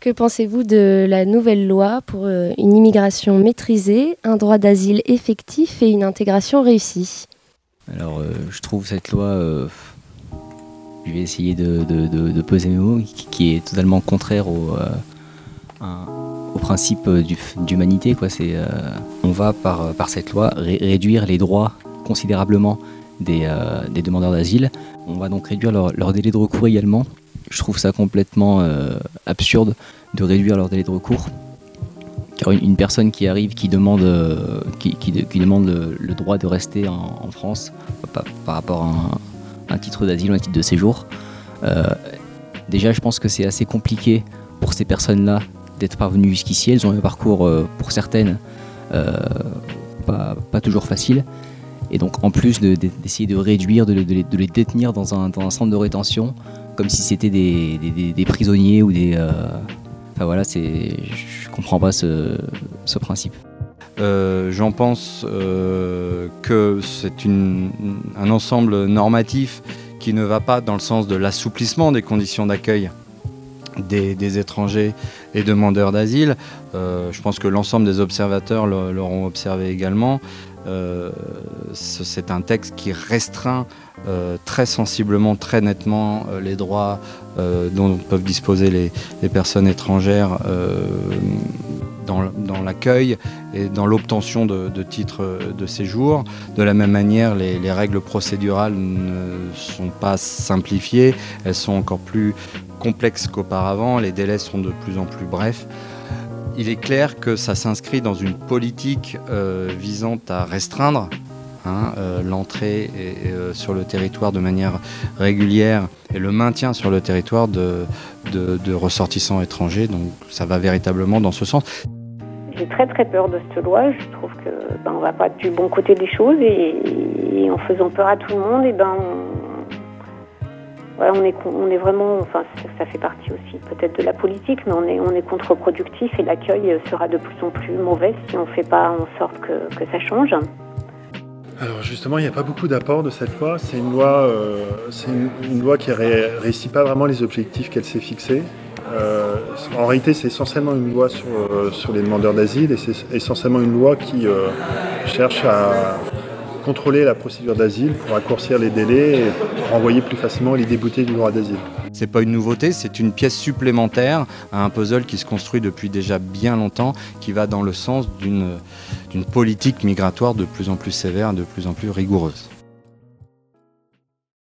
Que pensez-vous de la nouvelle loi pour euh, une immigration maîtrisée, un droit d'asile effectif et une intégration réussie? Alors, euh, je trouve cette loi, euh, je vais essayer de, de, peser mes mots, qui, est totalement contraire au, principe d'humanité. on va par, par cette loi ré- réduire les droits considérablement des, des demandeurs d'asile. On va donc réduire leur délai de recours également. Je trouve ça complètement euh, absurde de réduire leur délai de recours. Car une, personne qui arrive, qui demande, euh, le, droit de rester en, France par, rapport à un, titre d'asile ou un titre de séjour, euh, déjà je pense que c'est assez compliqué pour ces personnes-là d'être parvenues jusqu'ici. Elles ont un parcours, pour certaines, pas toujours facile. Et donc en plus de- de- d'essayer de, réduire, de, les- détenir dans un, centre de rétention, comme si c'était des, prisonniers ou des... euh, Enfin voilà, je comprends pas ce, principe. Euh, J'en pense euh, que c'est un ensemble normatif qui ne va pas dans le sens de l'assouplissement des conditions d'accueil des, étrangers et demandeurs d'asile. Je pense que l'ensemble des observateurs l'auront observé également. Euh, ce- c'est un texte qui restreint euh, très sensiblement, très nettement euh, les droits dont peuvent disposer les, personnes étrangères dans, l'accueil et dans l'obtention de, titres de séjour. De la même manière, les règles procédurales ne sont pas simplifiées, elles sont encore plus complexes qu'auparavant, les délais sont de plus en plus brefs. Il est clair que ça s'inscrit dans une politique euh, visant à restreindre hein, euh, l'entrée euh, sur le territoire de manière régulière et le maintien sur le territoire de, ressortissants étrangers. Donc ça va véritablement dans ce sens. J'ai très très peur de cette loi. Je trouve que ben, va pas du bon côté des choses et, et en faisant peur à tout le monde, et ben on, on est vraiment, enfin ça, fait partie aussi peut-être de la politique, mais on est on est contre-productif et l'accueil sera de plus en plus mauvais si on fait pas en sorte que, ça change. Alors justement, il n'y a pas beaucoup d'apports de cette loi. C'est une loi, euh, c'est une, loi qui ne ré- réussit pas vraiment les objectifs qu'elle s'est fixés. Euh, en réalité, c'est essentiellement une loi sur, euh, les demandeurs d'asile et c'est essentiellement une loi qui euh, cherche à contrôler la procédure d'asile pour raccourcir les délais et renvoyer plus facilement les déboutés du droit d'asile. C'est pas une nouveauté, c'est une pièce supplémentaire à un puzzle qui se construit depuis déjà bien longtemps, qui va dans le sens d'une politique migratoire de plus en plus sévère, de plus en plus rigoureuse.